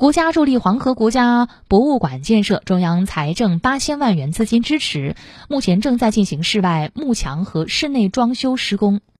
国家助力黄河国家博物馆建设中央财政八千万元资金支持目前正在进行室外幕墙和室内装修施工。